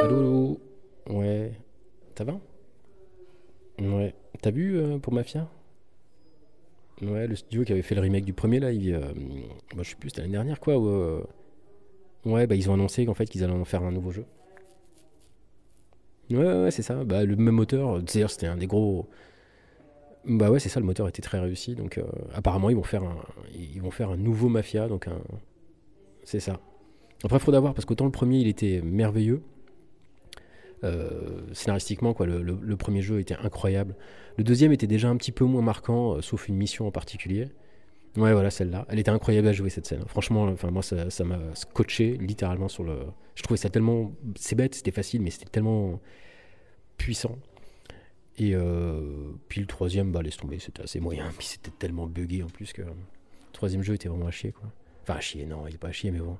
Allô, ouais, ça va? Ouais, t'as vu euh, pour Mafia? Ouais, le studio qui avait fait le remake du premier là, il, bah, je sais plus, c'était l'année dernière quoi. où, euh, ouais, bah ils ont annoncé qu'en fait qu'ils allaient en faire un nouveau jeu. Ouais, ouais, c'est ça. Bah le même moteur. D'ailleurs, c'était un des gros. Bah ouais, c'est ça. Le moteur était très réussi. Donc euh, apparemment, ils vont faire un, ils vont faire un nouveau Mafia. Donc c'est ça. Après, il faudra voir parce qu'autant le premier, il était merveilleux. Euh, scénaristiquement, quoi, le, premier jeu était incroyable. Le deuxième était déjà un petit peu moins marquant, euh, sauf une mission en particulier. Ouais, voilà, celle-là. Elle était incroyable à jouer, cette scène. Franchement, moi, ça ça m'a scotché littéralement sur le. Je trouvais ça tellement. C'est bête, c'était facile, mais c'était tellement puissant. Et euh, puis le troisième, bah, laisse tomber, c'était assez moyen. Puis c'était tellement buggé en plus que. Le troisième jeu était vraiment à chier, quoi. Enfin, à chier, non, il est pas à chier, mais bon.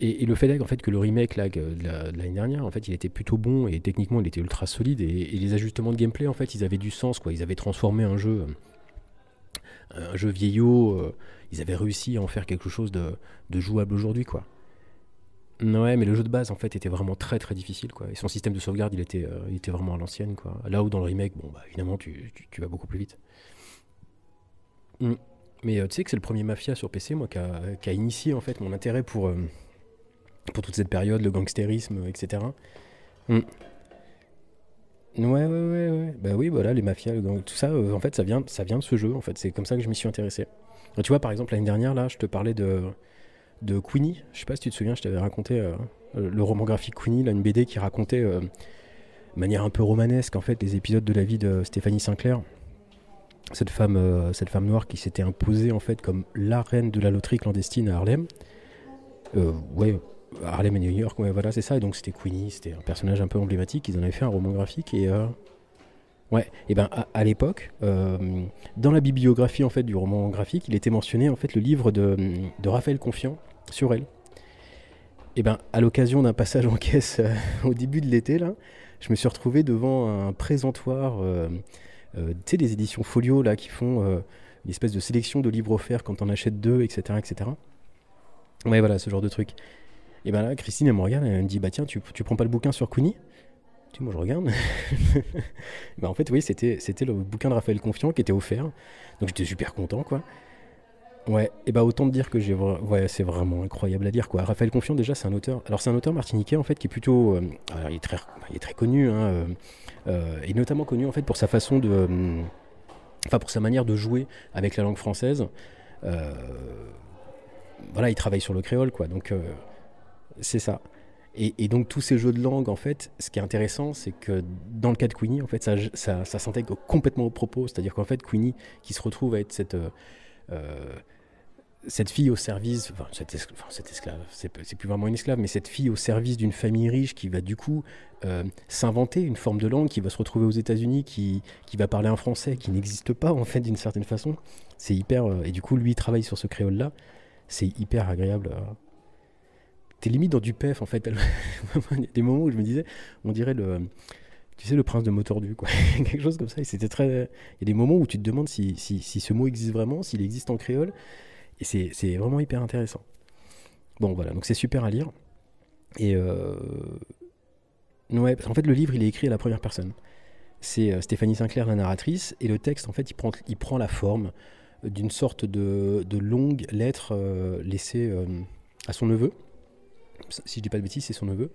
Et, le fait qu'en fait, que le remake que de la- de l'année dernière, en fait, il était plutôt bon et techniquement, il était ultra solide. Et, et les ajustements de gameplay, en fait, ils avaient du sens, quoi. Ils avaient transformé un jeu, un jeu vieillot, euh, ils avaient réussi à en faire quelque chose de, de jouable aujourd'hui, quoi. Ouais, mais le jeu de base, en fait, était vraiment très très difficile, quoi. Et son système de sauvegarde, il était, euh, il était vraiment à l'ancienne, quoi. Là où dans le remake, bon, bah, évidemment, tu, tu- vas beaucoup plus vite. Mm. Mais euh, tu sais que c'est le premier Mafia sur PC, moi, qui a, qui a initié, en fait, mon intérêt pour, euh, pour toute cette période, le gangstérisme, etc. Mm. Ouais, ouais, ouais, ouais. Bah oui, voilà, les mafias, tout ça, en fait, ça vient, ça vient de ce jeu, en fait. C'est comme ça que je m'y suis intéressé. Tu vois, par exemple, l'année dernière, là, je te parlais de, de Queenie. Je sais pas si tu te souviens, je t'avais raconté euh, euh, le roman graphique Queenie, une BD qui racontait euh, de manière un peu romanesque, en fait, les épisodes de la vie de Stéphanie Sinclair. Cette femme, cette femme noire qui s'était imposée, en fait, comme la reine de la loterie clandestine à Harlem. Ouais, Harlem et New York, ouais, voilà, c'est ça. Et donc, c'était Queenie, c'était un personnage un peu emblématique. Ils en avaient fait un roman graphique et. Ouais, et ben à, l'époque, dans la bibliographie en fait du roman graphique, il était mentionné en fait le livre de, de Raphaël Confiant sur elle. Et ben à l'occasion d'un passage en caisse euh, au début de l'été là, je me suis retrouvé devant un présentoir, euh, euh, tu sais des éditions Folio là qui font une espèce de sélection de livres offerts quand on achète deux, etc., etc. Ouais voilà ce genre de truc. Et ben là Christine elle me regarde, elle me dit bah tiens tu, tu prends pas le bouquin sur Queenie tu moi je regarde. bah, en fait, oui, c'était, c'était le bouquin de Raphaël Confiant qui était offert. Donc j'étais super content, quoi. Ouais, et bah autant te dire que j'ai ouais, c'est vraiment incroyable à lire quoi. Raphaël Confiant déjà c'est un auteur. Alors c'est un auteur martiniquais en fait qui est plutôt euh, alors, il est très il est très connu hein, euh, euh, et notamment connu en fait pour sa façon de euh, enfin pour sa manière de jouer avec la langue française. Voilà, il travaille sur le créole quoi. Donc c'est ça. Et, donc tous ces jeux de langue, en fait, ce qui est intéressant, c'est que dans le cas de Queenie, en fait, ça, ça, s'intègre complètement au propos. C'est-à-dire qu'en fait, Queenie, qui se retrouve à être cette, cette fille au service, enfin, cette, esclave, c'est plus vraiment une esclave, mais cette fille au service d'une famille riche qui va du coup euh, s'inventer une forme de langue, qui va se retrouver aux États-Unis, qui, qui va parler un français qui n'existe pas, en fait, d'une certaine façon. C'est hyper. euh, et du coup, lui, il travaille sur ce créole-là. C'est hyper agréable. T'es limite dans du PEF en fait. Il y a des moments où je me disais, on dirait le, tu sais, le prince de Motordu, quoi. Quelque chose comme ça. Et c'était très. Il y a des moments où tu te demandes si, si, si ce mot existe vraiment, s'il existe en créole. Et c'est vraiment hyper intéressant. Bon, voilà, donc c'est super à lire. Et. Euh... Ouais, parce qu'en fait, le livre, il est écrit à la première personne. C'est euh, Stéphanie Sinclair, la narratrice, et le texte, en fait, il prend, il prend la forme d'une sorte de, de longue lettre euh, laissée euh, à son neveu si je dis pas de bêtises, c'est son neveu.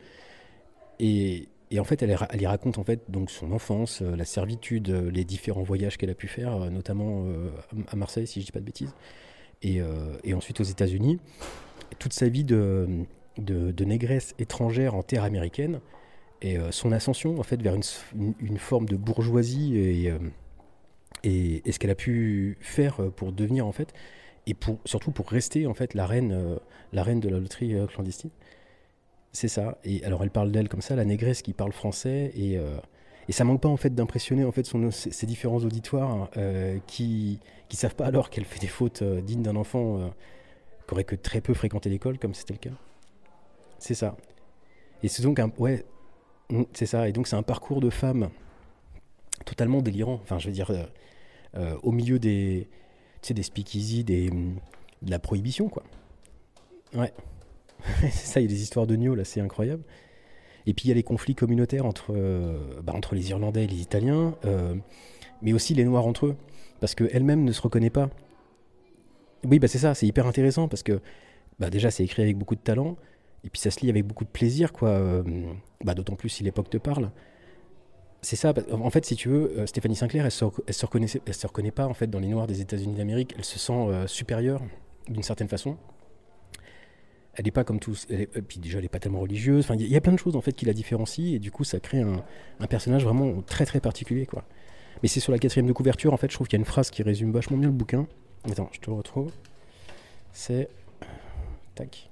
Et, et en fait, elle, elle y raconte en fait donc son enfance, euh, la servitude, euh, les différents voyages qu'elle a pu faire, euh, notamment euh, à Marseille, si je dis pas de bêtises, et, euh, et ensuite aux États-Unis. Toute sa vie de, de, de négresse étrangère en terre américaine et euh, son ascension en fait vers une, forme de bourgeoisie et, euh, et, et ce qu'elle a pu faire pour devenir en fait et pour surtout pour rester en fait la reine la reine de la loterie clandestine. C'est ça. Et alors elle parle d'elle comme ça, la négresse qui parle français et et ça manque pas en fait d'impressionner en fait son, différents auditoires euh, qui qui savent pas alors qu'elle fait des fautes euh, dignes d'un enfant euh, qui aurait que très peu fréquenté l'école comme c'était le cas. C'est ça. Et c'est donc ouais mm, c'est ça. Et donc c'est un parcours de femme totalement délirant. Enfin je veux dire euh, euh, au milieu des tu des speakeasy, des de la prohibition, quoi. Ouais. c'est ça, il y a des histoires de Nio, là, c'est incroyable. Et puis il y a les conflits communautaires entre, euh, bah, entre les Irlandais et les Italiens, euh, mais aussi les Noirs entre eux, parce qu'elle-même ne se reconnaît pas. Oui, bah c'est ça, c'est hyper intéressant, parce que bah, déjà c'est écrit avec beaucoup de talent, et puis ça se lit avec beaucoup de plaisir, quoi. Euh, bah, D'autant plus si l'époque te parle. C'est ça, en fait, si tu veux, Stéphanie Sinclair, elle se, se, elle se reconnaît pas en fait dans les Noirs des États-Unis d'Amérique, elle se sent supérieure d'une certaine façon elle n'est pas comme tous. Elle puis déjà, elle n'est pas tellement religieuse. Enfin, il y, a plein de choses en fait qui la différencient et du coup, ça crée un, personnage vraiment très très particulier, quoi. Mais c'est sur la quatrième de couverture, en fait, je trouve qu'il y a une phrase qui résume vachement bien le bouquin. Attends, je te retrouve. C'est. Tac.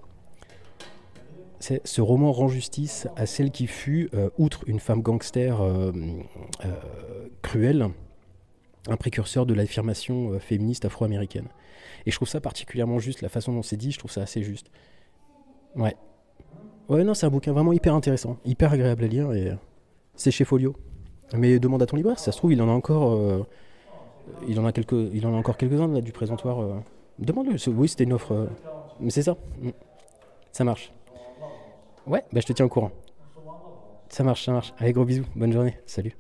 C'est ce roman rend justice à celle qui fut, euh, outre une femme gangster euh, euh, cruelle, un précurseur de l'affirmation féministe afro-américaine. Et je trouve ça particulièrement juste, la façon dont c'est dit, je trouve ça assez juste. Ouais. Ouais, non, c'est un bouquin vraiment hyper intéressant, hyper agréable à lire et c'est chez Folio. Mais demande à ton libraire, ça se trouve, il en a encore. Euh, il, en a quelques, il en a encore quelques-uns du présentoir. Euh. Demande-le. Oui, c'était une offre. Euh, mais c'est ça. Mm. Ça marche. Ouais, bah, je te tiens au courant. Ça marche, ça marche. Allez, gros bisous. Bonne journée. Salut.